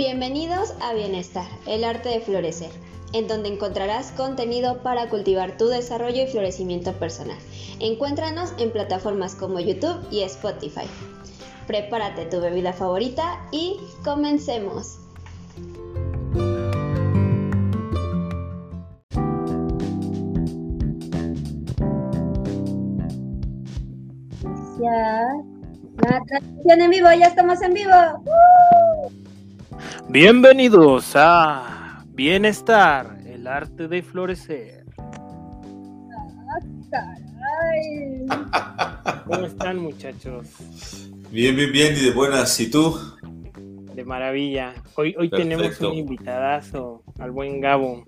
Bienvenidos a Bienestar, el arte de florecer, en donde encontrarás contenido para cultivar tu desarrollo y florecimiento personal. Encuéntranos en plataformas como YouTube y Spotify. Prepárate tu bebida favorita y comencemos. Ya, la transmisión en vivo, ya estamos en vivo. Bienvenidos a Bienestar, el arte de florecer. ¿Cómo están muchachos? Bien, bien, bien, y de buenas. ¿Y tú? De maravilla. Hoy, hoy tenemos un invitadazo, al buen Gabo.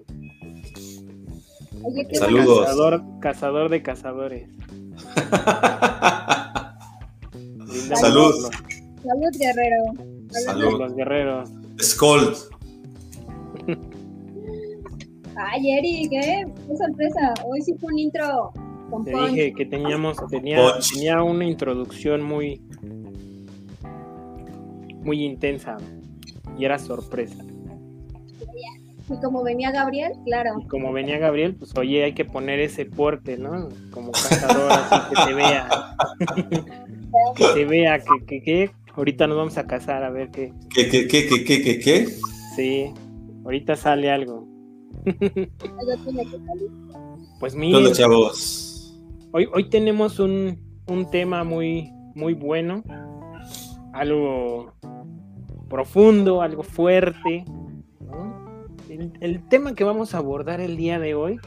Saludos. Cazador, cazador de cazadores. Salud. Salud, guerrero. Salud. Los guerreros. Skold. Ay, Eric, ¿eh? Qué sorpresa. Hoy sí fue un intro con Te punch. dije que teníamos, tenía, Punch. tenía una introducción muy, muy intensa y era sorpresa. Y como venía Gabriel, claro. Y como venía Gabriel, pues oye, hay que poner ese porte, ¿no? Como cazador, así que se vea. que se vea que, que, que ahorita nos vamos a cazar a ver qué. ¿Qué, qué, qué, qué, qué, qué, qué? Sí, ahorita sale algo. Algo tiene que salir. Pues ¿Qué miren, onda, chavos? hoy, hoy tenemos un, un tema muy, muy bueno, algo profundo, algo fuerte. ¿no? El, el tema que vamos a abordar el día de hoy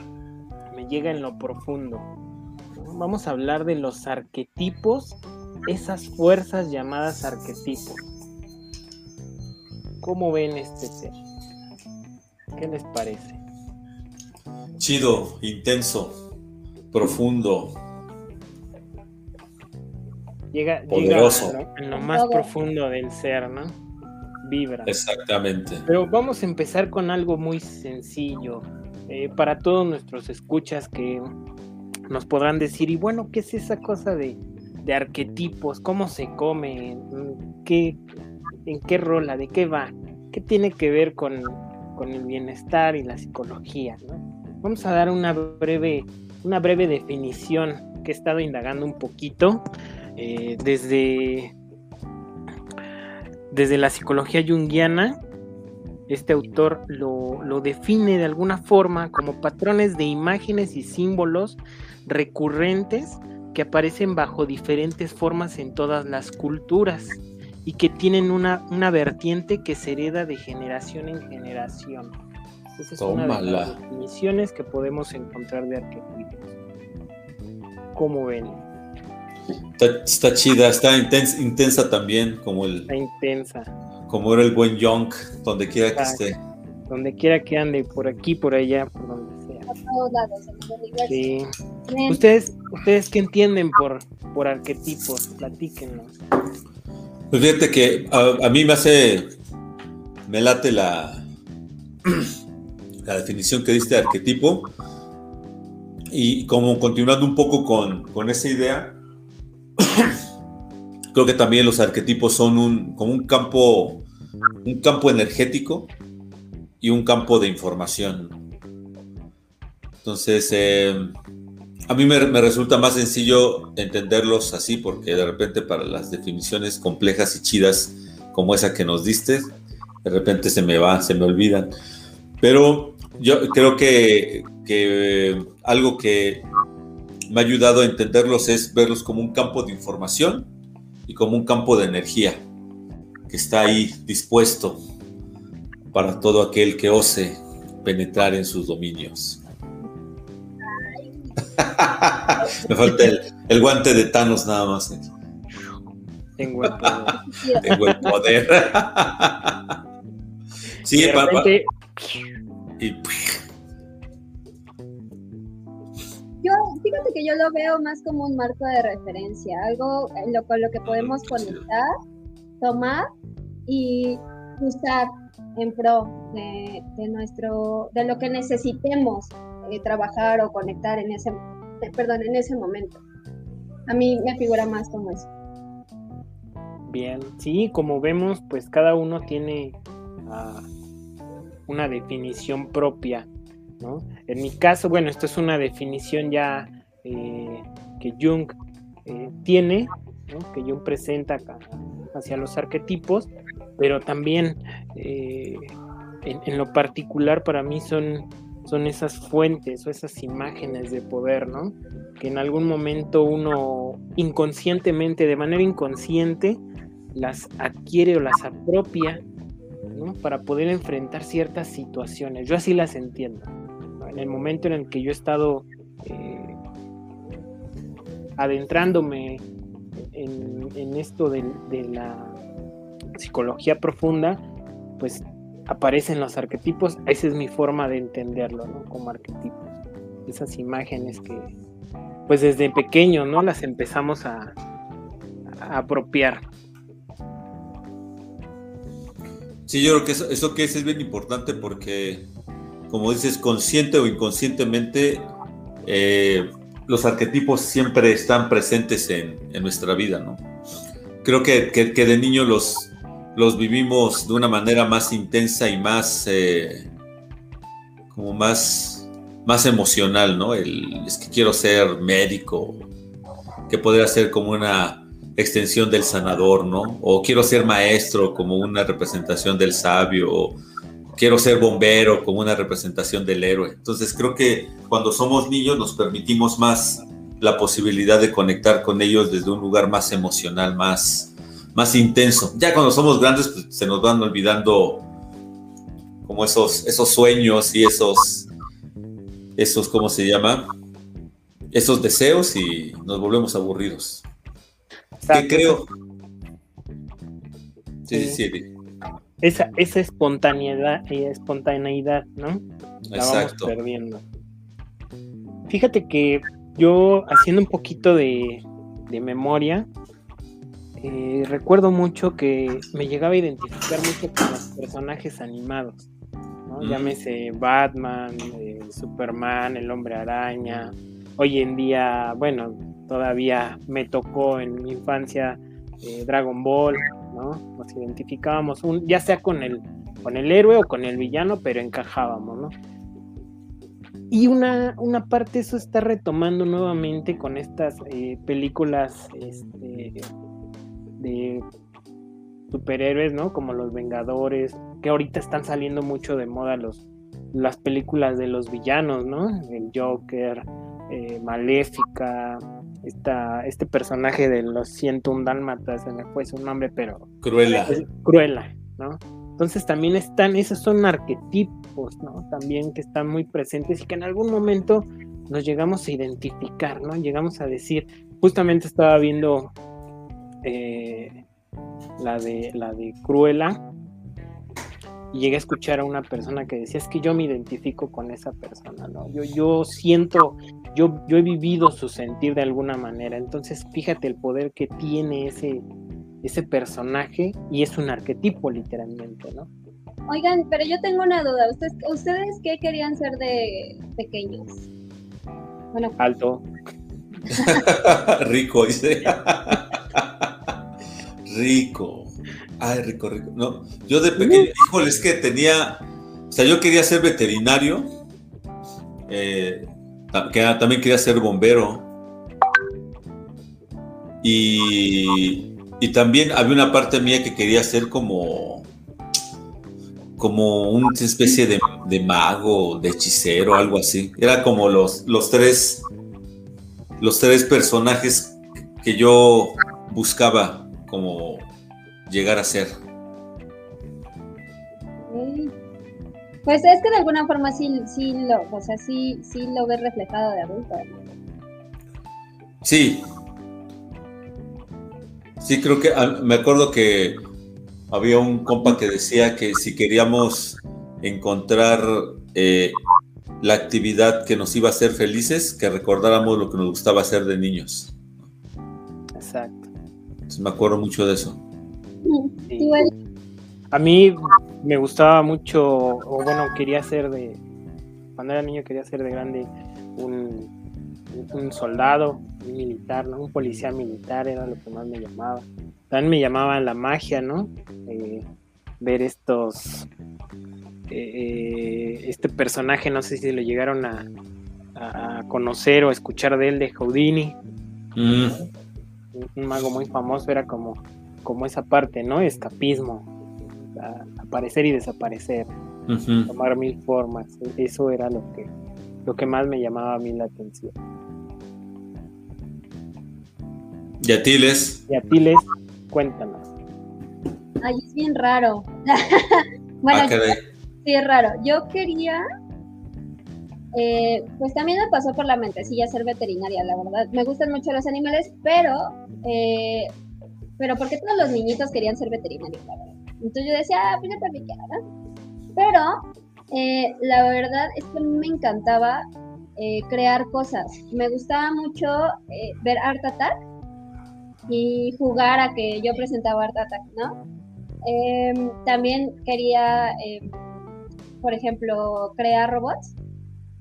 me llega en lo profundo. ¿no? Vamos a hablar de los arquetipos, esas fuerzas llamadas arquetipos. ¿Cómo ven este tema? ¿Qué les parece? Chido, intenso, profundo. Llega, Poderoso. llega a lo- en lo más profundo del ser, ¿no? Vibra. Exactamente. Pero vamos a empezar con algo muy sencillo. eh, para todos nuestros escuchas que nos podrán decir, y bueno, ¿qué es esa cosa de, de arquetipos? ¿Cómo se come? ¿Qué, ¿En qué rola? ¿De qué va? ¿Qué tiene que ver con, con el bienestar y la psicología? Vamos a dar una breve, una breve definición que he estado indagando un poquito eh, desde, desde la psicología junguiana este autor lo, lo define de alguna forma como patrones de imágenes y símbolos recurrentes que aparecen bajo diferentes formas en todas las culturas y que tienen una, una vertiente que se hereda de generación en generación. Esa es una de Tómala. las definiciones que podemos encontrar de arquetipos. ¿Cómo ven? Está, está chida, está intensa, intensa también, como el, Está intensa. como era el buen Young, donde quiera que esté. Donde quiera que ande, por aquí, por allá, por todos lados, en el universo. Sí. ¿Ustedes, ustedes qué entienden por, por arquetipos? Platíquenos. Pues fíjate que a, a mí me hace, me late la, la definición que diste de arquetipo. Y como continuando un poco con, con esa idea, creo que también los arquetipos son un, como un campo, un campo energético y un campo de información. Entonces, eh, a mí me, me resulta más sencillo entenderlos así, porque de repente para las definiciones complejas y chidas como esa que nos diste, de repente se me va, se me olvidan. Pero yo creo que, que algo que me ha ayudado a entenderlos es verlos como un campo de información y como un campo de energía que está ahí dispuesto para todo aquel que ose penetrar en sus dominios. Me falta el, el guante de Thanos nada más. Tengo el poder. Tengo el poder. sí, de pa- pa- repente, y- Yo, fíjate que yo lo veo más como un marco de referencia, algo en lo, con lo que podemos conectar, tomar y usar en pro de, de nuestro, de lo que necesitemos eh, trabajar o conectar en ese, eh, perdón, en ese momento. A mí me figura más como eso. Bien, sí, como vemos, pues cada uno tiene una definición propia. ¿no? En mi caso, bueno, esto es una definición ya eh, que Jung tiene, que Jung presenta hacia los arquetipos, pero también en, lo particular para mí son, son esas fuentes o esas imágenes de poder, ¿no? Que en algún momento uno inconscientemente, de manera inconsciente, las adquiere o las apropia, ¿no? Para poder enfrentar ciertas situaciones. Yo así las entiendo. En el momento en el que yo he estado eh, adentrándome en, esto de, la psicología profunda, pues aparecen los arquetipos. Esa es mi forma de entenderlo, ¿no? Como arquetipos. Esas imágenes que, pues desde pequeño, ¿no? Las empezamos a, apropiar. Sí, yo creo que eso, eso que es, es bien importante porque, como dices, consciente o inconscientemente, eh, los arquetipos siempre están presentes en, nuestra vida, ¿no? Creo que, de niño los, los vivimos de una manera más intensa y más, eh, como más, más emocional, ¿no? El, es que quiero ser médico, que podría ser como una extensión del sanador, ¿no? O quiero ser maestro como una representación del sabio, quiero ser bombero como una representación del héroe. Entonces creo que cuando somos niños nos permitimos más la posibilidad de conectar con ellos desde un lugar más emocional, más, más intenso. Ya cuando somos grandes pues, se nos van olvidando como esos, esos sueños y esos, esos, ¿cómo se llama? Esos deseos y nos volvemos aburridos. ¿Qué creo? Sí, sí, sí esa, esa espontaneidad, espontaneidad, ¿no? La vamos perdiendo. Fíjate que yo, haciendo un poquito de, memoria, eh, recuerdo mucho que me llegaba a identificar mucho con los personajes animados. ¿no? Mm. Llámese Batman, eh, Superman, el hombre araña. Hoy en día, bueno, todavía me tocó en mi infancia Dragon Ball, nos identificábamos, un, ya sea con el, con el héroe o con el villano, pero encajábamos, ¿no? Y una, una parte eso está retomando nuevamente con estas eh, películas este, de superhéroes, ¿no? Como los Vengadores, que ahorita están saliendo mucho de moda los, las películas de los villanos, ¿no? El Joker, eh, Maléfica, este personaje de los 101 dálmatas, se me fue su nombre, pero... Cruela. Cruela, ¿no? Entonces también están, esos son arquetipos, ¿no? También que están muy presentes y que en algún momento nos llegamos a identificar, ¿no? Llegamos a decir, justamente estaba viendo eh, la, de, la de Cruella y llegué a escuchar a una persona que decía, es que yo me identifico con esa persona, ¿no? Yo, yo siento yo, he vivido su sentir de alguna manera. Entonces, fíjate el poder que tiene ese, ese personaje y es un arquetipo literalmente, ¿no? Oigan, pero yo tengo una duda. ¿Ustedes, ¿ustedes qué querían ser de pequeños? Bueno. Alto. rico, dice. rico. Ay, rico, rico. No, yo de pequeño, híjole, es que tenía, o sea, yo quería ser veterinario. Eh, también quería ser bombero. Y, también había una parte mía que quería ser como como una especie de, mago, de hechicero, algo así. Era como los, los tres los tres personajes que yo buscaba como llegar a ser. Pues es que de alguna forma sí, sí lo, o sea, sí, sí lo ves reflejado de adulto. Sí. Sí, creo que me acuerdo que había un compa que decía que si queríamos encontrar eh, la actividad que nos iba a hacer felices, que recordáramos lo que nos gustaba hacer de niños. Me acuerdo mucho de eso. Sí. A mí me gustaba mucho, o bueno, quería ser de, cuando era niño quería ser de grande un, soldado, un militar, ¿no? Un policía militar era lo que más me llamaba. También me llamaba la magia, ¿no? Eh, ver estos, eh, este personaje, no sé si lo llegaron a, conocer o escuchar de él, de Houdini. Mm. Un mago muy famoso, era como, como esa parte, ¿no? Escapismo, aparecer y desaparecer, tomar mil formas. Eso era lo que, lo que más me llamaba a mí la atención. ¿Y a ti, Les? Y a ti, Les, cuéntanos. Ay, es bien raro. bueno, ah, sí, es raro. Yo quería, eh, pues también me pasó por la mente, sí, ya ser veterinaria, la verdad. Me gustan mucho los animales, pero, eh, pero porque todos los niñitos querían ser veterinarios. Entonces yo decía, ah, pues yo también quiero. Pero eh, la verdad es que me encantaba crear cosas. Me gustaba mucho ver Art Attack y jugar a que yo presentaba Art Attack, ¿no? Em, también quería, em, por ejemplo, crear robots,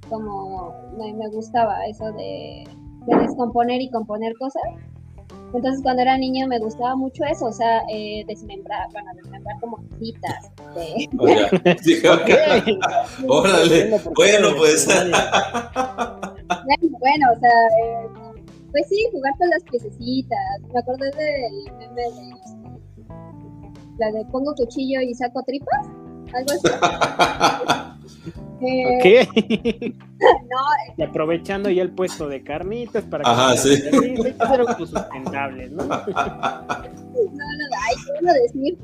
como me, gustaba eso de, descomponer y componer cosas. Entonces, cuando era niño me gustaba mucho eso, o sea, eh, desmembrar, bueno, desmembrar como citas. De... Órale, bueno, pues. bueno, o sea, eh, pues sí, jugar con las piececitas. Me acordé del meme de la de pongo cuchillo y saco tripas, algo así. Eh, no, y aprovechando ya el puesto de carnitas para Ajá, que sí. ser sustentables, ¿no? no, no, ay, decir.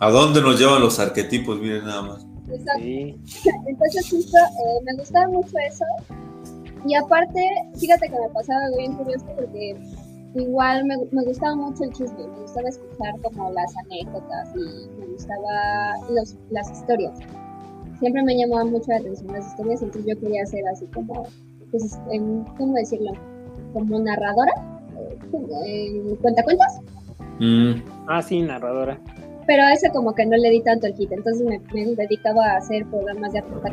¿A dónde nos llevan los arquetipos? Miren nada más. Exacto. Sí. Entonces justo eh, me gustaba mucho eso. Y aparte, fíjate que me pasaba algo bien curioso porque igual me, me, gustaba mucho el chisme, me gustaba escuchar como las anécdotas y me gustaba los, las historias. Siempre me llamaba mucho la atención las historias, entonces yo quería ser así como, pues, en, ¿cómo decirlo? Como narradora, en cuentacuentos. Mm. Ah, sí, narradora. Pero a ese como que no le di tanto el kit, entonces me, me dedicaba a hacer programas de aportar.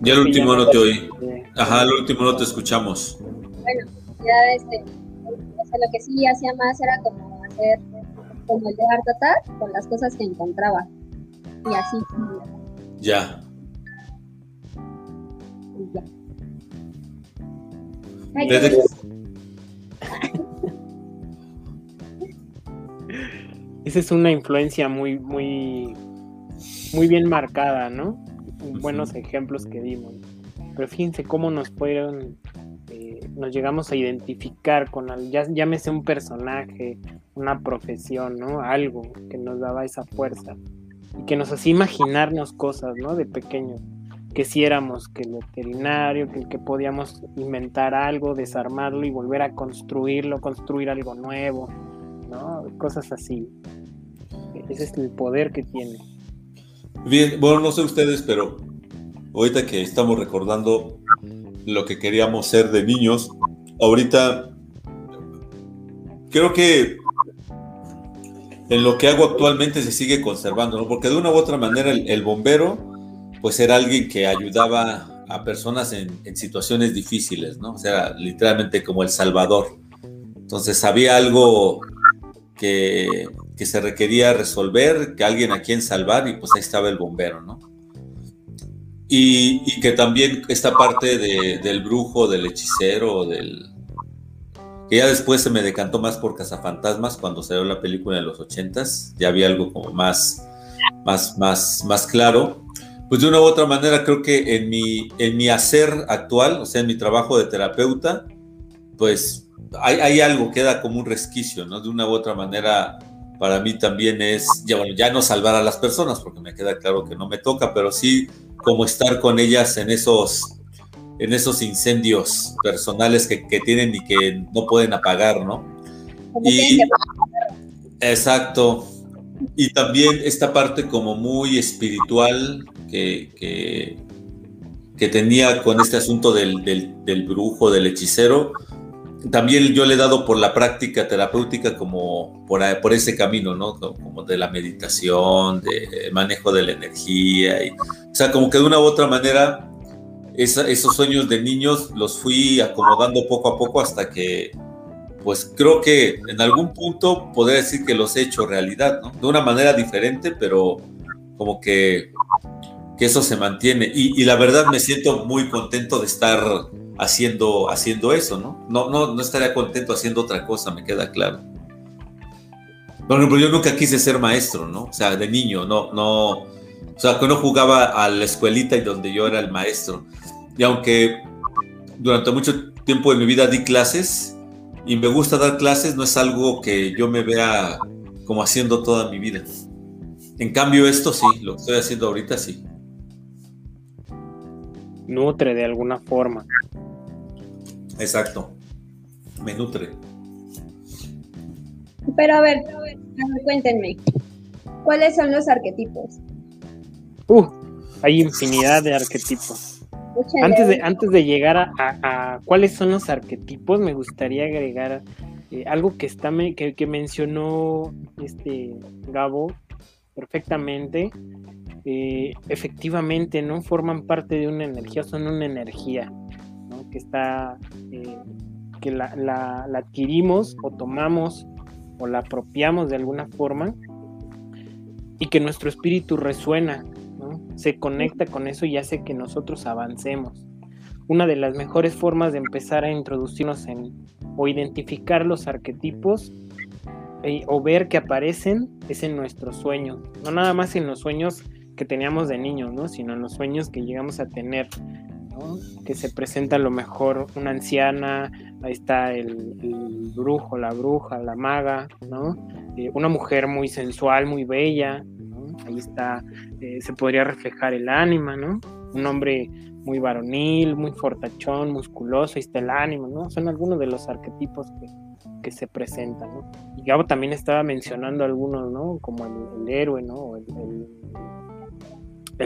Ya el último no te oí. Ajá, el último no te escuchamos. Bueno, ya este, o sea, lo que sí hacía más era como hacer como el de Attack con las cosas que encontraba. Y así. Ya. Y ya. Esa es una influencia muy, muy, muy bien marcada, ¿no? buenos ejemplos que dimos. Pero fíjense cómo nos fueron, nos llegamos a identificar con, al, ya, llámese un personaje, una profesión, ¿no? Algo que nos daba esa fuerza y que nos hacía imaginarnos cosas, ¿no? De pequeños. Que si éramos que el veterinario, que, que podíamos inventar algo, desarmarlo y volver a construirlo, construir algo nuevo, ¿no? Cosas así. Ese es el poder que tiene. Bien, bueno, no sé ustedes, pero ahorita que estamos recordando lo que queríamos ser de niños, ahorita creo que en lo que hago actualmente se sigue conservando, ¿no? Porque de una u otra manera el, bombero, pues era alguien que ayudaba a personas en, en, situaciones difíciles, ¿no? O sea, literalmente como el salvador. Entonces había algo que, que se requería resolver, que alguien a quien salvar, y pues ahí estaba el bombero, ¿no? Y, que también esta parte del brujo, del hechicero, del... que ya después se me decantó más por Cazafantasmas cuando salió la película en los ochentas, ya había algo como más, más, más, más claro. Pues de una u otra manera creo que en mi, en mi hacer actual, o sea, en mi trabajo de terapeuta, pues hay, hay algo, queda como un resquicio, ¿no? De una u otra manera para mí también es, ya, bueno, ya no salvar a las personas, porque me queda claro que no me toca, pero sí como estar con ellas en esos, en esos incendios personales que, que tienen y que no pueden apagar, ¿no? Y, exacto. Y también esta parte como muy espiritual que, que, que tenía con este asunto del, del, del brujo, del hechicero, también yo le he dado por la práctica terapéutica como por, por ese camino, ¿no? Como de la meditación, de manejo de la energía. Y, o sea, como que de una u otra manera esos sueños de niños los fui acomodando poco a poco hasta que, pues creo que en algún punto podría decir que los he hecho realidad, ¿no? De una manera diferente, pero como que, que eso se mantiene. Y, la verdad me siento muy contento de estar haciendo, haciendo eso, ¿no? No, no, no estaría contento haciendo otra cosa, me queda claro. Por ejemplo, yo nunca quise ser maestro, ¿no? O sea, de niño, no, no, o sea, que no jugaba a la escuelita y donde yo era el maestro. Y aunque durante mucho tiempo de mi vida di clases y me gusta dar clases, no es algo que yo me vea como haciendo toda mi vida. En cambio, esto sí, lo que estoy haciendo ahorita sí. Nutre de alguna forma. Exacto. Me nutre. Pero a ver, cuéntenme, ¿cuáles son los arquetipos? Uh, hay infinidad de arquetipos. Antes de, antes de llegar a, cuáles son los arquetipos, me gustaría agregar eh, algo que, está que, que, mencionó este Gabo perfectamente. Eh, efectivamente, ¿no? Forman parte de una energía, son una energía, Que está, eh, que la, la, adquirimos o tomamos o la apropiamos de alguna forma y que nuestro espíritu resuena se conecta con eso y hace que nosotros avancemos. Una de las mejores formas de empezar a introducirnos en o identificar los arquetipos eh, o ver que aparecen es en nuestros sueños, no nada más en los sueños que teníamos de niños, ¿no? sino en los sueños que llegamos a tener, que se presenta a lo mejor una anciana, ahí está el, brujo, la bruja, la maga, ¿no? Eh, una mujer muy sensual, muy bella, ahí está eh, se podría reflejar el ánima, ¿no? Un hombre muy varonil, muy fortachón, musculoso, ahí está el ánima, ¿no? Son algunos de los arquetipos que, se presentan, ¿no? Y Gabo también estaba mencionando algunos, ¿no? Como el, héroe, ¿no? El,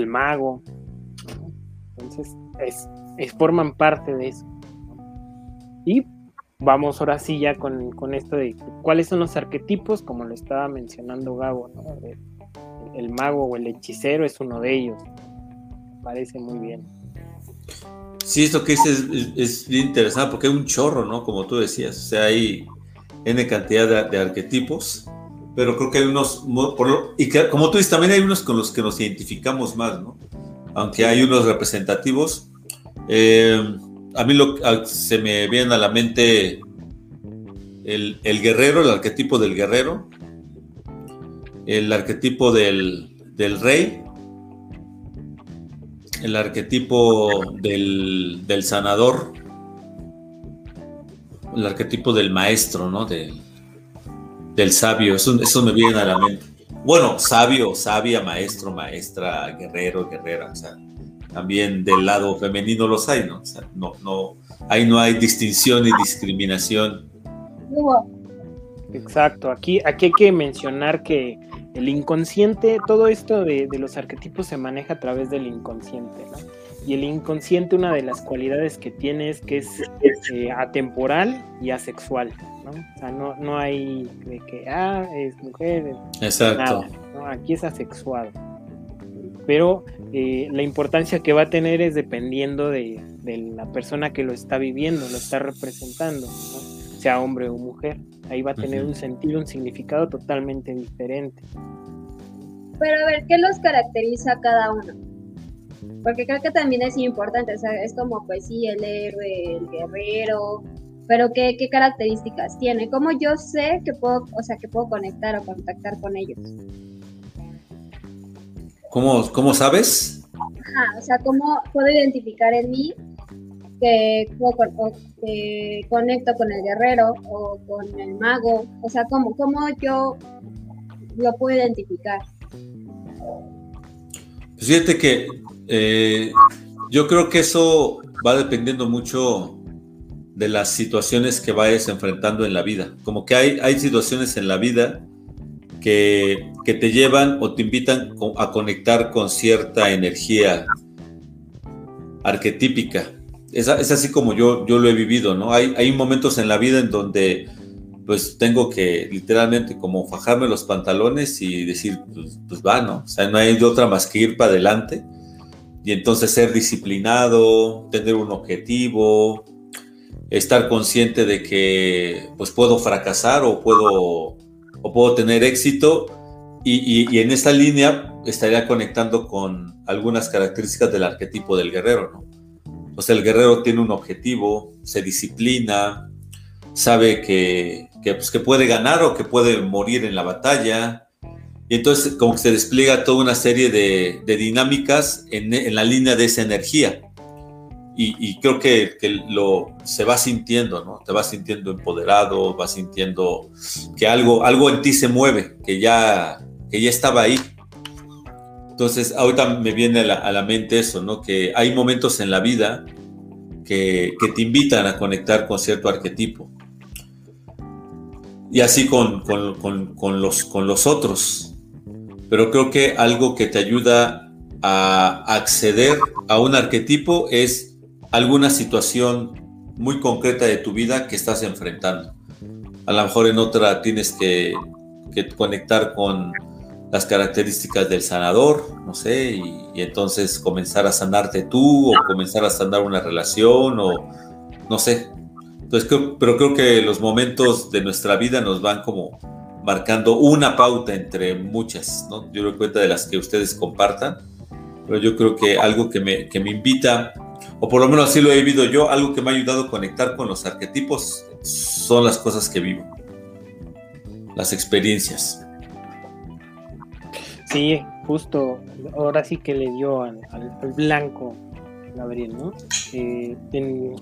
mago, Entonces, es, forman parte de eso. Y vamos ahora sí ya con, con, esto de cuáles son los arquetipos, como lo estaba mencionando Gabo, ¿no? el mago o el hechicero es uno de ellos. Parece muy bien. Sí, esto que dices es, bien interesante porque hay un chorro, ¿no? Como tú decías, o sea, hay N cantidad de, arquetipos, pero creo que hay unos, y como tú dices, también hay unos con los que nos identificamos más, ¿no? Aunque hay unos representativos. Eh, a mí lo, se me viene a la mente el, el guerrero, el arquetipo del guerrero, el arquetipo del, rey, el arquetipo del, sanador, el arquetipo del maestro, ¿no? del sabio, eso, eso me viene a la mente. Bueno, sabio, sabia, maestro, maestra, guerrero, guerrera, o sea, también del lado femenino los hay, ¿no? O sea, no, no, ahí no hay distinción ni discriminación. Exacto, aquí, aquí hay que mencionar que el inconsciente, todo esto de, los arquetipos se maneja a través del inconsciente, ¿no? Y el inconsciente, una de las cualidades que tiene es que es eh, atemporal y asexual, ¿no? O sea, no, no hay de que, ah, es mujer, Exacto. Aquí es asexual. Pero eh, la importancia que va a tener es dependiendo de, la persona que lo está viviendo, lo está representando, sea hombre o mujer. Ahí va a tener un sentido, un significado totalmente diferente. Pero a ver, ¿qué los caracteriza a cada uno? Porque creo que también es importante, o sea, es como pues sí, el héroe, el guerrero, pero ¿qué, qué características tiene? ¿Cómo yo sé que puedo, o sea, que puedo conectar o contactar con ellos? ¿Cómo, cómo sabes? Ajá, o sea, ¿cómo puedo identificar en mí que, conecto con el guerrero o con el mago, o sea, ¿cómo, cómo yo lo puedo identificar? Pues fíjate que eh, yo creo que eso va dependiendo mucho de las situaciones que vayas enfrentando en la vida. Como que hay, hay situaciones en la vida que, que te llevan o te invitan a conectar con cierta energía arquetípica es, así como yo, yo lo he vivido, ¿no? Hay, hay momentos en la vida en donde pues tengo que literalmente como fajarme los pantalones y decir, pues, pues va, ¿no? O sea, no hay de otra más que ir para adelante. Y entonces ser disciplinado, tener un objetivo, estar consciente de que pues puedo fracasar o puedo, o puedo tener éxito y, en esta línea estaría conectando con algunas características del arquetipo del guerrero, ¿no? O sea, el guerrero tiene un objetivo, se disciplina, sabe que, que, pues, que puede ganar o que puede morir en la batalla, y entonces como que se despliega toda una serie de, de dinámicas en, en, la línea de esa energía y, creo que, lo, se va sintiendo, ¿no? Te vas sintiendo empoderado, vas sintiendo que algo, algo en ti se mueve, que ya, que ya estaba ahí. Entonces, ahorita me viene a la, mente eso, ¿no? Que hay momentos en la vida que, que, te invitan a conectar con cierto arquetipo. Y así con, con, con, con, los, con los otros. Pero creo que algo que te ayuda a acceder a un arquetipo es alguna situación muy concreta de tu vida que estás enfrentando. A lo mejor en otra tienes que, conectar con las características del sanador, no sé, y, entonces comenzar a sanarte tú o comenzar a sanar una relación o no sé. Entonces, pero creo que los momentos de nuestra vida nos van como marcando una pauta entre muchas, ¿no? Yo doy cuenta de las que ustedes compartan, pero yo creo que algo que me, que me invita o por lo menos así lo he vivido yo, algo que me ha ayudado a conectar con los arquetipos son las cosas que vivo, las experiencias. Sí, justo, ahora sí que le dio al, blanco Gabriel, ¿no? Eh, en,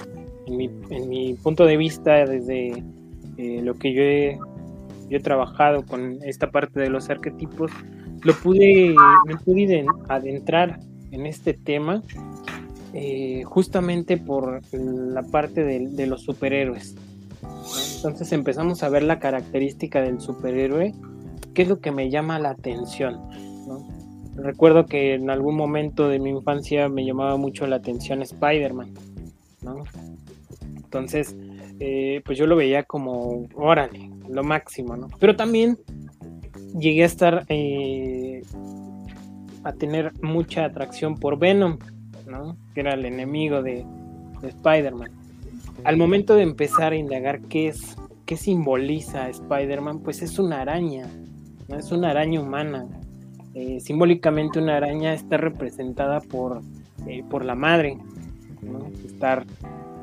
mi, punto de vista, desde eh, lo que yo he, yo he trabajado con esta parte de los arquetipos, lo pude, me pude adentrar en este tema eh, justamente por la parte de, los superhéroes. Entonces empezamos a ver la característica del superhéroe, qué es lo que me llama la atención. Recuerdo que en algún momento de mi infancia me llamaba mucho la atención Spider-Man. Entonces, eh, pues yo lo veía como, órale, lo máximo, ¿no? Pero también llegué a estar, eh, a tener mucha atracción por Venom que era el enemigo de, Spider-Man. Al momento de empezar a indagar qué es, qué simboliza Spider-Man, pues es una araña, ¿no? es una araña humana. Eh, simbólicamente una araña está representada por, eh, por la madre, estar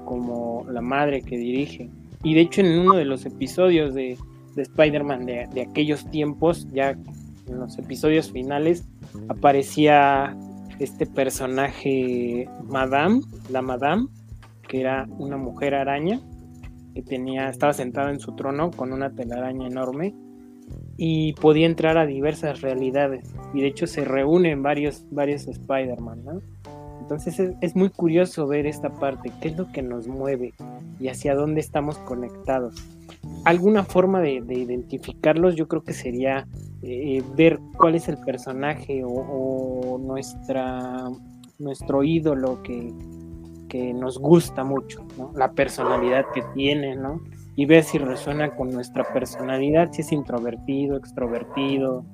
como la madre que dirige. Y de hecho en uno de los episodios de, Spider-Man de, de, aquellos tiempos, ya en los episodios finales, aparecía este personaje Madame, la Madame, que era una mujer araña que tenía, estaba sentada en su trono con una telaraña enorme y podía entrar a diversas realidades. Y de hecho se reúnen varios, varios Spider-Man, ¿no? Entonces es, muy curioso ver esta parte, qué es lo que nos mueve y hacia dónde estamos conectados. Alguna forma de, identificarlos yo creo que sería eh, ver cuál es el personaje o, nuestra, nuestro ídolo que, que nos gusta mucho, la personalidad que tiene, ¿no? y ver si resuena con nuestra personalidad, si es introvertido, extrovertido,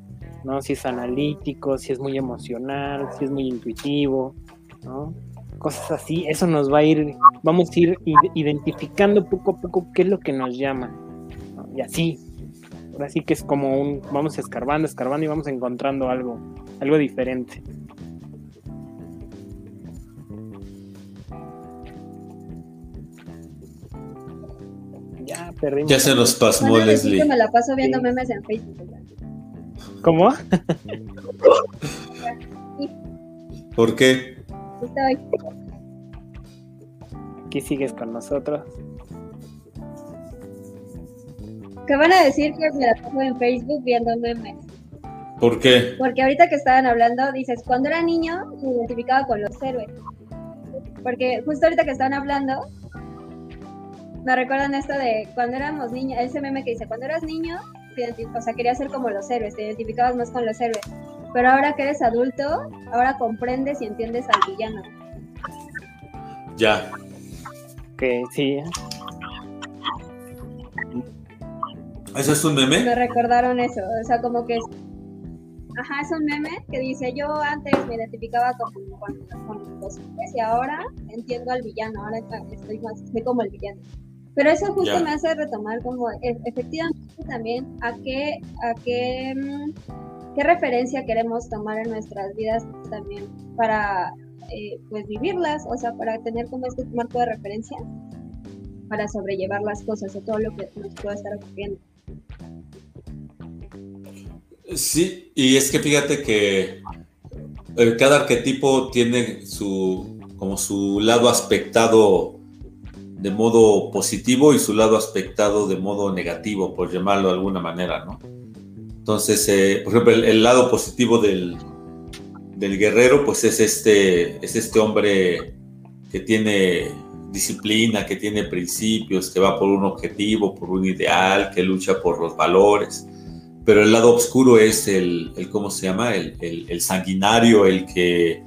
¿no? si es analítico, si es muy emocional, si es muy intuitivo, Cosas así, eso nos va a ir, vamos a ir identificando poco a poco qué es lo que nos llama. Y así, ahora sí que es como un, vamos escarbando, escarbando y vamos encontrando algo, algo diferente. Ya perdimos. Ya se nos pasó, Leslie. me la paso viendo memes en Facebook. ¿Cómo? ¿Por qué? Aquí sigues con nosotros. ¿Qué van a decir que me la pongo en Facebook viendo memes? ¿Por qué? Porque ahorita que estaban hablando, dices, cuando era niño me identificaba con los héroes. Porque justo ahorita que estaban hablando, me recuerdan esto de cuando éramos niños, ese meme que dice, cuando eras niño, o sea, querías ser como los héroes, te identificabas más con los héroes. Pero ahora que eres adulto, ahora comprendes y entiendes al villano. Ya. Que sí. ¿Eso es un meme? Me recordaron eso, o sea, como que Ajá, es un meme que dice, yo antes me identificaba con, los hombres y ahora entiendo al villano, ahora estoy más, soy como el villano. Pero eso justo me hace retomar como e, efectivamente también a qué, a qué, mm, qué referencia queremos tomar en nuestras vidas también para eh, pues vivirlas, o sea, para tener como este marco de referencia para sobrellevar las cosas o todo lo que nos pueda estar ocurriendo. Sí, y es que fíjate que eh, cada arquetipo tiene su como su lado aspectado de modo positivo y su lado aspectado de modo negativo, por llamarlo de alguna manera, ¿no? Entonces, eh, por ejemplo, el, lado positivo del, del, guerrero, pues es este, es este hombre que tiene disciplina, que tiene principios, que va por un objetivo, por un ideal, que lucha por los valores pero el lado oscuro es el, ¿cómo se llama? El, sanguinario, el que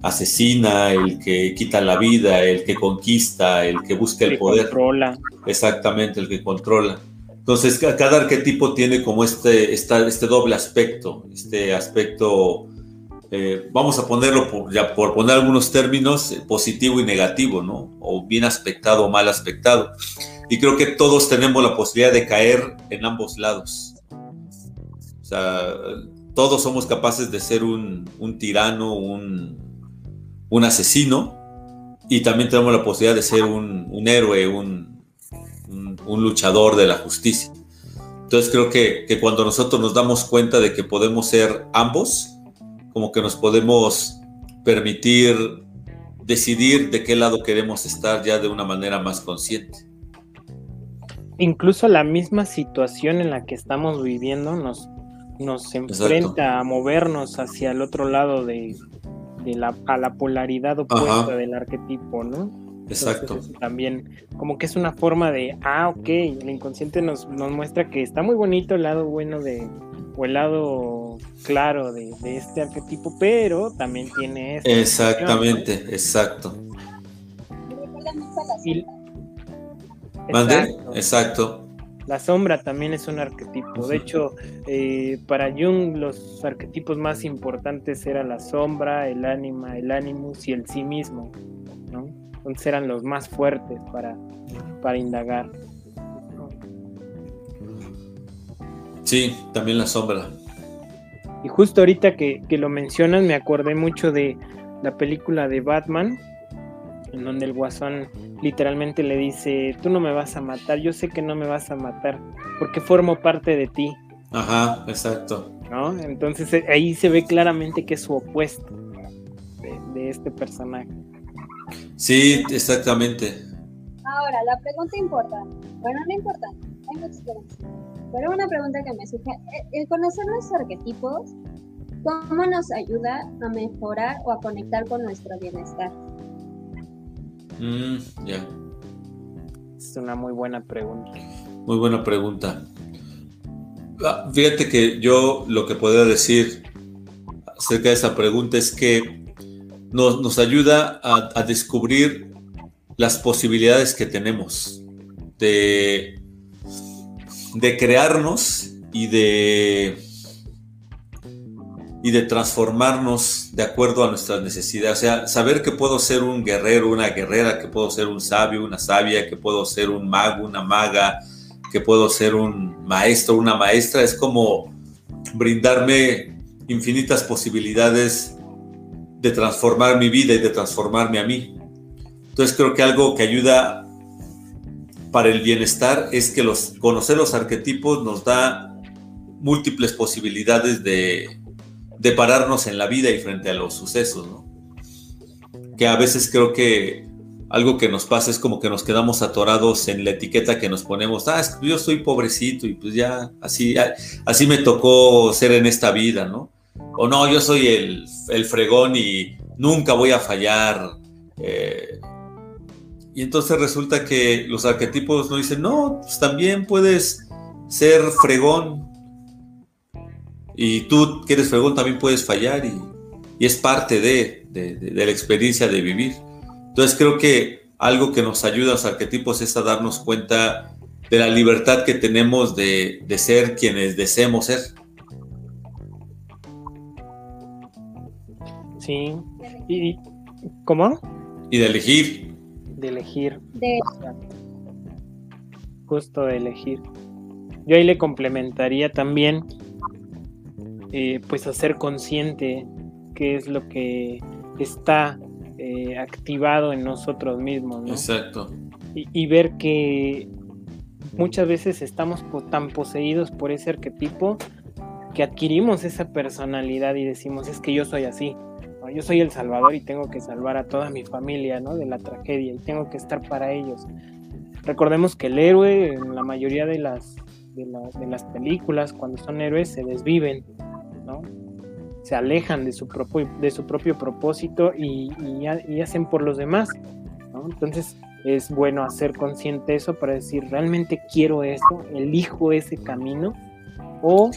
asesina, el que quita la vida, el que conquista, el que busca el, poder. Controla. Exactamente, el que controla. Entonces, cada arquetipo tiene como este, este doble aspecto, este aspecto, eh, vamos a ponerlo por, ya por poner algunos términos, eh, positivo y negativo, ¿no? O bien aspectado o mal aspectado. Y creo que todos tenemos la posibilidad de caer en ambos lados sea, todos somos capaces de ser un, tirano, un, asesino, y también tenemos la posibilidad de ser un, héroe, un, luchador de la justicia. Entonces creo que, que, cuando nosotros nos damos cuenta de que podemos ser ambos, como que nos podemos permitir decidir de qué lado queremos estar ya de una manera más consciente. Incluso la misma situación en la que estamos viviendo nos nos enfrenta a movernos hacia el otro lado de, la, a la polaridad opuesta del arquetipo, ¿no? Exacto. también como que es una forma de, ah, ok, el inconsciente nos, nos muestra que está muy bonito el lado bueno de, o el lado claro de, este arquetipo, pero también tiene... Esta Exactamente, exacto. ¿Mande? Exacto. La sombra también es un arquetipo. De hecho, eh, para Jung los arquetipos más importantes eran la sombra, el ánima, el animus y el sí mismo. ¿no? Entonces eran los más fuertes para, para indagar. Sí, también la sombra. Y justo ahorita que, que lo mencionas, me acordé mucho de la película de Batman, en donde el guasón literalmente le dice, tú no me vas a matar, yo sé que no me vas a matar, porque formo parte de ti. Ajá, exacto. ¿No? Entonces eh, ahí se ve claramente que es su opuesto de, este personaje. Sí, exactamente. Ahora, la pregunta importante, bueno, no importante, hay muchas preguntas, pero una pregunta que me surge, eh, el conocer los arquetipos, ¿cómo nos ayuda a mejorar o a conectar con nuestro bienestar? Mm, ya. Es una muy buena pregunta. Muy buena pregunta. Ah, fíjate que yo lo que podría decir acerca de esa pregunta es que nos, ayuda a, descubrir las posibilidades que tenemos de, de crearnos y de y de transformarnos de acuerdo a nuestras necesidades. O sea, saber que puedo ser un guerrero, una guerrera, que puedo ser un sabio, una sabia, que puedo ser un mago, una maga, que puedo ser un maestro, una maestra, es como brindarme infinitas posibilidades de transformar mi vida y de transformarme a mí. Entonces creo que algo que ayuda para el bienestar es que los, conocer los arquetipos nos da múltiples posibilidades de, de pararnos en la vida y frente a los sucesos, ¿no? Que a veces creo que algo que nos pasa es como que nos quedamos atorados en la etiqueta que nos ponemos, ah, yo soy pobrecito y pues ya, así, así me tocó ser en esta vida, ¿no? O no, yo soy el, fregón y nunca voy a fallar. Eh, y entonces resulta que los arquetipos nos dicen, no, pues también puedes ser fregón, y tú que eres fregón también puedes fallar y, es parte de, la experiencia de vivir. Entonces creo que algo que nos ayuda a los arquetipos es a darnos cuenta de la libertad que tenemos de, ser quienes deseemos ser. Sí. ¿Y cómo? Y de elegir. De elegir. De... Justo de elegir. Yo ahí le complementaría también, eh, pues, hacer consciente qué es lo que está eh, activado en nosotros mismos, ¿no? Exacto. Y, y ver que muchas veces estamos tan poseídos por ese arquetipo que adquirimos esa personalidad y decimos, es que yo soy así, yo soy el salvador y tengo que salvar a toda mi familia ¿no? de la tragedia y tengo que estar para ellos. Recordemos que el héroe en la mayoría de las, de, las películas, cuando son héroes, se desviven, ¿no? se alejan de su propio, de su propio propósito y, y, hacen por los demás. ¿no? Entonces es bueno hacer consciente eso para decir, realmente quiero eso, elijo ese camino o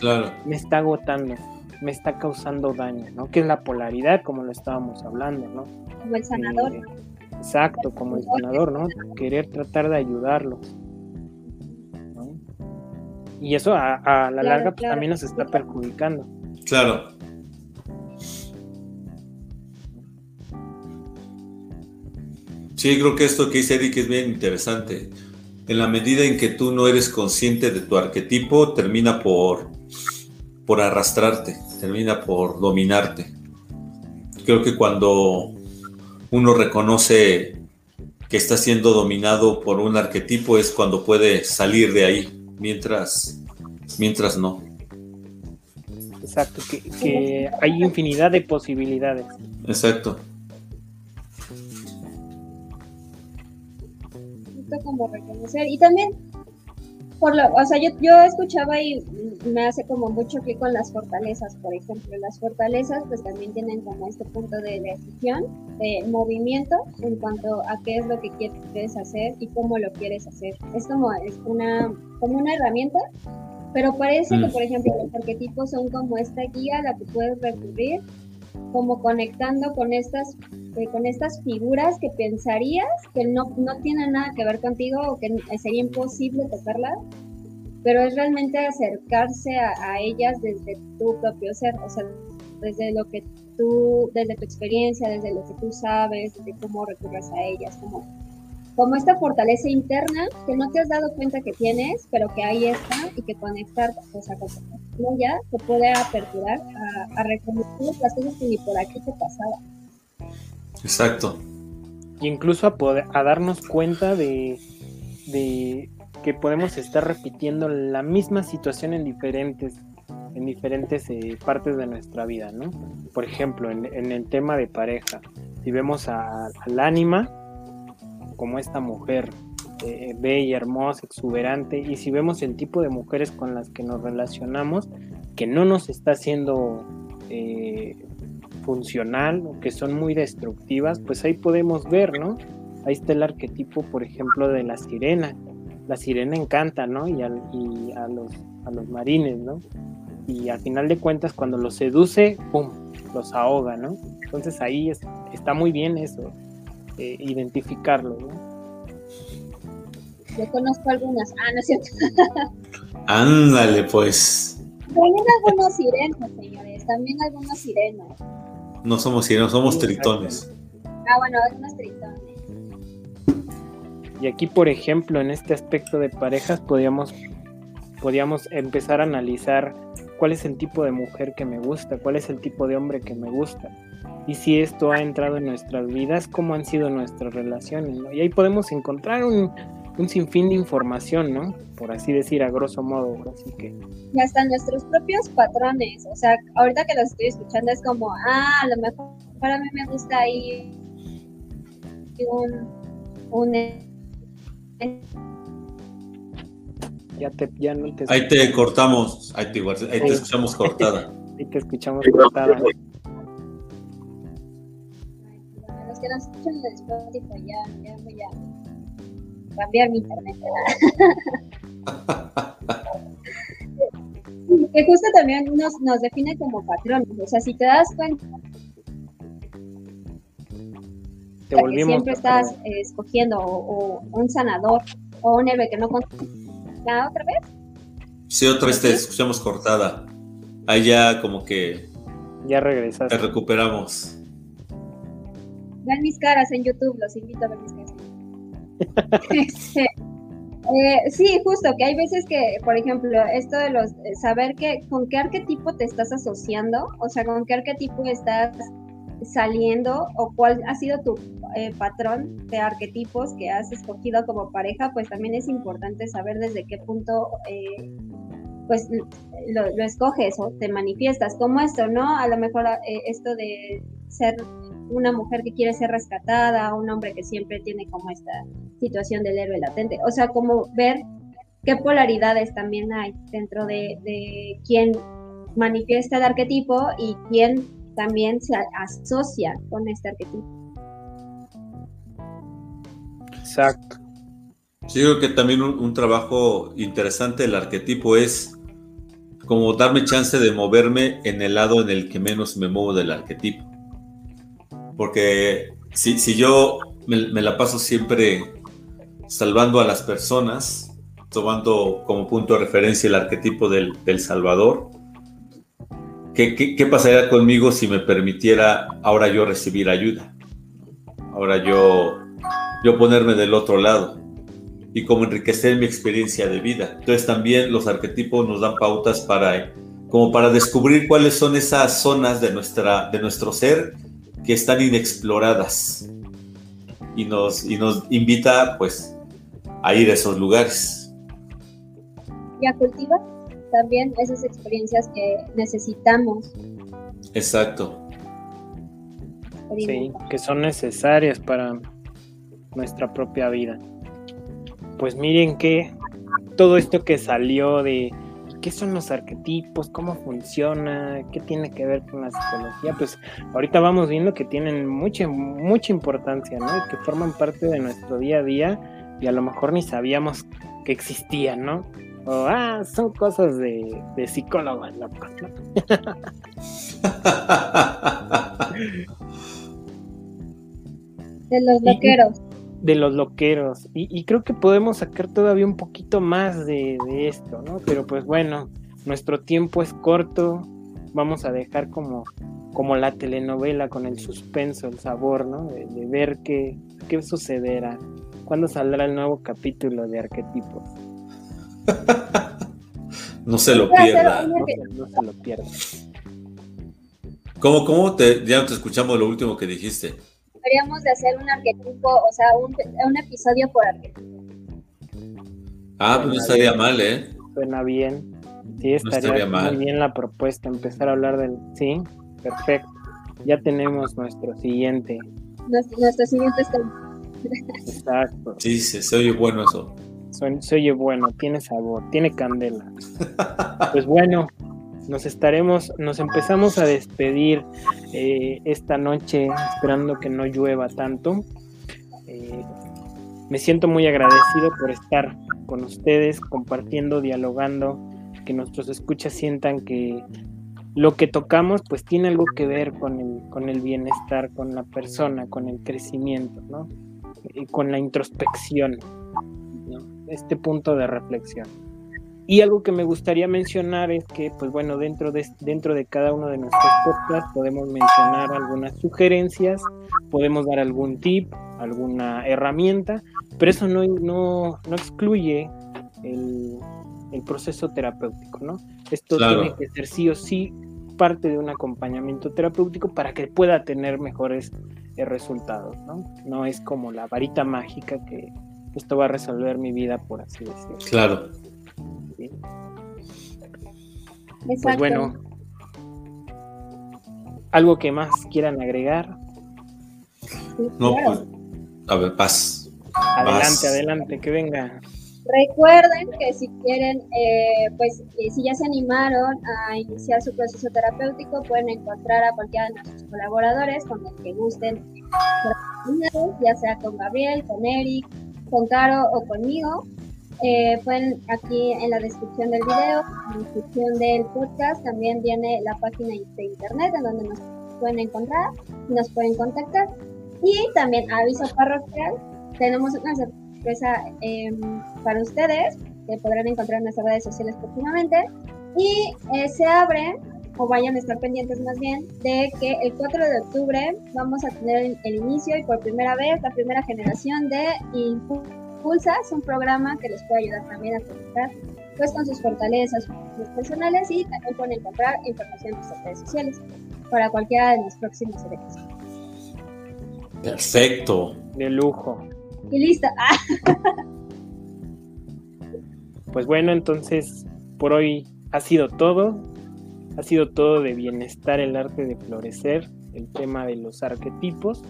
me está agotando, me está causando daño, ¿no? Que es la polaridad, como lo estábamos hablando, ¿no? Como el sanador. Eh, exacto, como el sanador, ¿no? Querer tratar de ayudarlos. Y eso a, la larga pues, también nos está perjudicando. Claro. Sí, creo que esto que dice Eric es bien interesante en la medida en que tú no eres consciente de tu arquetipo, termina por, por arrastrarte, termina por dominarte. Creo que cuando uno reconoce que está siendo dominado por un arquetipo es cuando puede salir de ahí, mientras, mientras no. Exacto, que, que hay infinidad de posibilidades. Exacto. como reconocer. Y también, por lo, o sea, yo, yo escuchaba y me hace como mucho clic con las fortalezas, por ejemplo. Las fortalezas pues también tienen como este punto de decisión, de movimiento en cuanto a qué es lo que quieres hacer y cómo lo quieres hacer. Es como, es una, como una herramienta pero parece que, mm. por ejemplo, los arquetipos son como esta guía a la que puedes recurrir como conectando con estas, eh, con estas figuras que pensarías que no, no tienen nada que ver contigo o que sería imposible tocarlas, pero es realmente acercarse a, ellas desde tu propio ser, o sea, desde lo que tú, desde tu experiencia, desde lo que tú sabes, de cómo recurres a ellas, como como esta fortaleza interna que no te has dado cuenta que tienes, pero que ahí está y que conectar pues, a ya te puede aperturar a, reconocer las cosas que ni por aquí te pasaba. Exacto. Y incluso a, poder, a darnos cuenta de, de que podemos estar repitiendo la misma situación en diferentes en diferentes eh, partes de nuestra vida, ¿no? Por ejemplo, en, en el tema de pareja, si vemos al ánima, como esta mujer eh, bella, hermosa, exuberante, y si vemos el tipo de mujeres con las que nos relacionamos, que no nos está haciendo eh, funcional o que son muy destructivas, pues ahí podemos ver, ¿no? Ahí está el arquetipo, por ejemplo, de la sirena. La sirena encanta, ¿no? Y, a, los, a los marines, ¿no? Y al final de cuentas, cuando los seduce, ¡pum! Los ahoga, ¿no? Entonces ahí está muy bien eso, eh, identificarlo, ¿no? Yo conozco algunas. Ah, no es cierto. Ándale, pues. También algunos sirenos, señores. También algunos sirenos. No somos sirenos, somos tritones. Ah, bueno, algunos tritones. Y aquí, por ejemplo, en este aspecto de parejas, podríamos, podríamos empezar a analizar cuál es el tipo de mujer que me gusta, cuál es el tipo de hombre que me gusta y si esto ha entrado en nuestras vidas, cómo han sido nuestras relaciones, ¿no? Y ahí podemos encontrar un, un sinfín de información, ¿no? Por así decir, a grosso modo, así que... Y hasta nuestros propios patrones, o sea, ahorita que los estoy escuchando es como, ah, a lo mejor para mí me gusta ahí un... un ya, te, ya no te... Ahí te cortamos, ahí te, ahí te escuchamos cortada. ahí te escuchamos cortada. que nos escuchan en Spotify, ya, ya cambiar mi internet. que justo también nos, nos define como patrones, o sea, si te das cuenta te que siempre estás eh, escogiendo o, un sanador o un héroe que no ¿La otra vez? Sí, otra vez te escuchamos cortada. Ahí ya como que Ya regresaste. Te recuperamos. Vean mis caras en YouTube, los invito a ver mis caras. Eh, sí, justo, que hay veces que, por ejemplo, esto de los eh, saber que con qué arquetipo te estás asociando, o sea, con qué arquetipo estás saliendo o cuál ha sido tu eh, patrón de arquetipos que has escogido como pareja, pues también es importante saber desde qué punto pues lo, escoges o te manifiestas, como esto, ¿no? A lo mejor esto de ser una mujer que quiere ser rescatada, un hombre que siempre tiene como esta situación del héroe latente. O sea, como ver qué polaridades también hay dentro de, de quién manifiesta el arquetipo y quién también se asocia con este arquetipo. Exacto. Sí, creo que también un, un, trabajo interesante del arquetipo es como darme chance de moverme en el lado en el que menos me muevo del arquetipo. Porque si, si yo me, la paso siempre salvando a las personas, tomando como punto de referencia el arquetipo del, Salvador, ¿qué, ¿qué, pasaría conmigo si me permitiera ahora yo recibir ayuda? Ahora yo, yo ponerme del otro lado y como enriquecer mi experiencia de vida. Entonces también los arquetipos nos dan pautas para como para descubrir cuáles son esas zonas de, nuestra, de nuestro ser que están inexploradas y nos, y nos invita pues a ir a esos lugares. Y a cultivar también esas experiencias que necesitamos. Exacto. Sí, que son necesarias para nuestra propia vida. Pues miren que todo esto que salió de qué son los arquetipos, cómo funciona, qué tiene que ver con la psicología, pues ahorita vamos viendo que tienen mucha, mucha importancia, ¿no? Y que forman parte de nuestro día a día y a lo mejor ni sabíamos que existían, ¿no? O, ah, son cosas de, de psicólogos locos, ¿no? de los loqueros de los loqueros. Y, creo que podemos sacar todavía un poquito más de, esto, ¿no? Pero pues bueno, nuestro tiempo es corto. Vamos a dejar como, como la telenovela con el suspenso, el sabor, ¿no? De, ver qué, qué sucederá. ¿Cuándo saldrá el nuevo capítulo de arquetipos? no se lo pierda. No, se lo pierda. ¿Cómo, cómo te, ya te escuchamos lo último que dijiste? Deberíamos de hacer un arquetipo, o sea, un, episodio por arquetipo. Ah, pues no estaría mal, ¿eh? Suena bien. Sí, estaría, muy bien la propuesta, empezar a hablar del... Sí, perfecto. Ya tenemos nuestro siguiente. Nuestro, siguiente está... Exacto. Sí, se, oye bueno eso. se oye bueno, tiene sabor, tiene candela. pues bueno, nos estaremos, nos empezamos a despedir eh, esta noche esperando que no llueva tanto. Eh, me siento muy agradecido por estar con ustedes, compartiendo, dialogando, que nuestros escuchas sientan que lo que tocamos pues tiene algo que ver con el, con el bienestar, con la persona, con el crecimiento, ¿no? Y con la introspección, este punto de reflexión. Y algo que me gustaría mencionar es que, pues bueno, dentro de, dentro de cada uno de nuestros podcasts podemos mencionar algunas sugerencias, podemos dar algún tip, alguna herramienta, pero eso no, no, no excluye el, proceso terapéutico, ¿no? Esto tiene que ser sí o sí parte de un acompañamiento terapéutico para que pueda tener mejores eh, resultados, ¿no? No es como la varita mágica que esto va a resolver mi vida, por así decirlo. Claro. Pues bueno, ¿algo que más quieran agregar? No, pues, a ver, paz. Adelante, adelante, que venga. Recuerden que si quieren, eh, pues eh, si ya se animaron a iniciar su proceso terapéutico, pueden encontrar a cualquiera de nuestros colaboradores con los que gusten, ya sea con Gabriel, con Eric, con Caro o conmigo. Eh, pueden aquí en la descripción del video, en la descripción del podcast, también viene la página de internet en donde nos pueden encontrar nos pueden contactar. Y también aviso parroquial, tenemos una sorpresa em, para ustedes que podrán encontrar en nuestras redes sociales próximamente. Y eh, se abre o vayan a estar pendientes más bien, de que el 4 de octubre vamos a tener el, inicio y por primera vez la primera generación de Impulsa, es un programa que les puede ayudar también a conectar pues con sus fortalezas sus personales y también pueden encontrar información en sus redes sociales para cualquiera de los próximos eventos. Perfecto. De lujo. Y listo. pues bueno, entonces por hoy ha sido todo. Ha sido todo de bienestar, el arte de florecer, el tema de los arquetipos.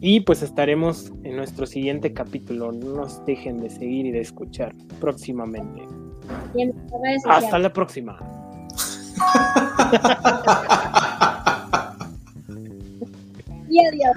Y pues estaremos en nuestro siguiente capítulo. No nos dejen de seguir y de escuchar próximamente. Hasta la próxima. y adiós.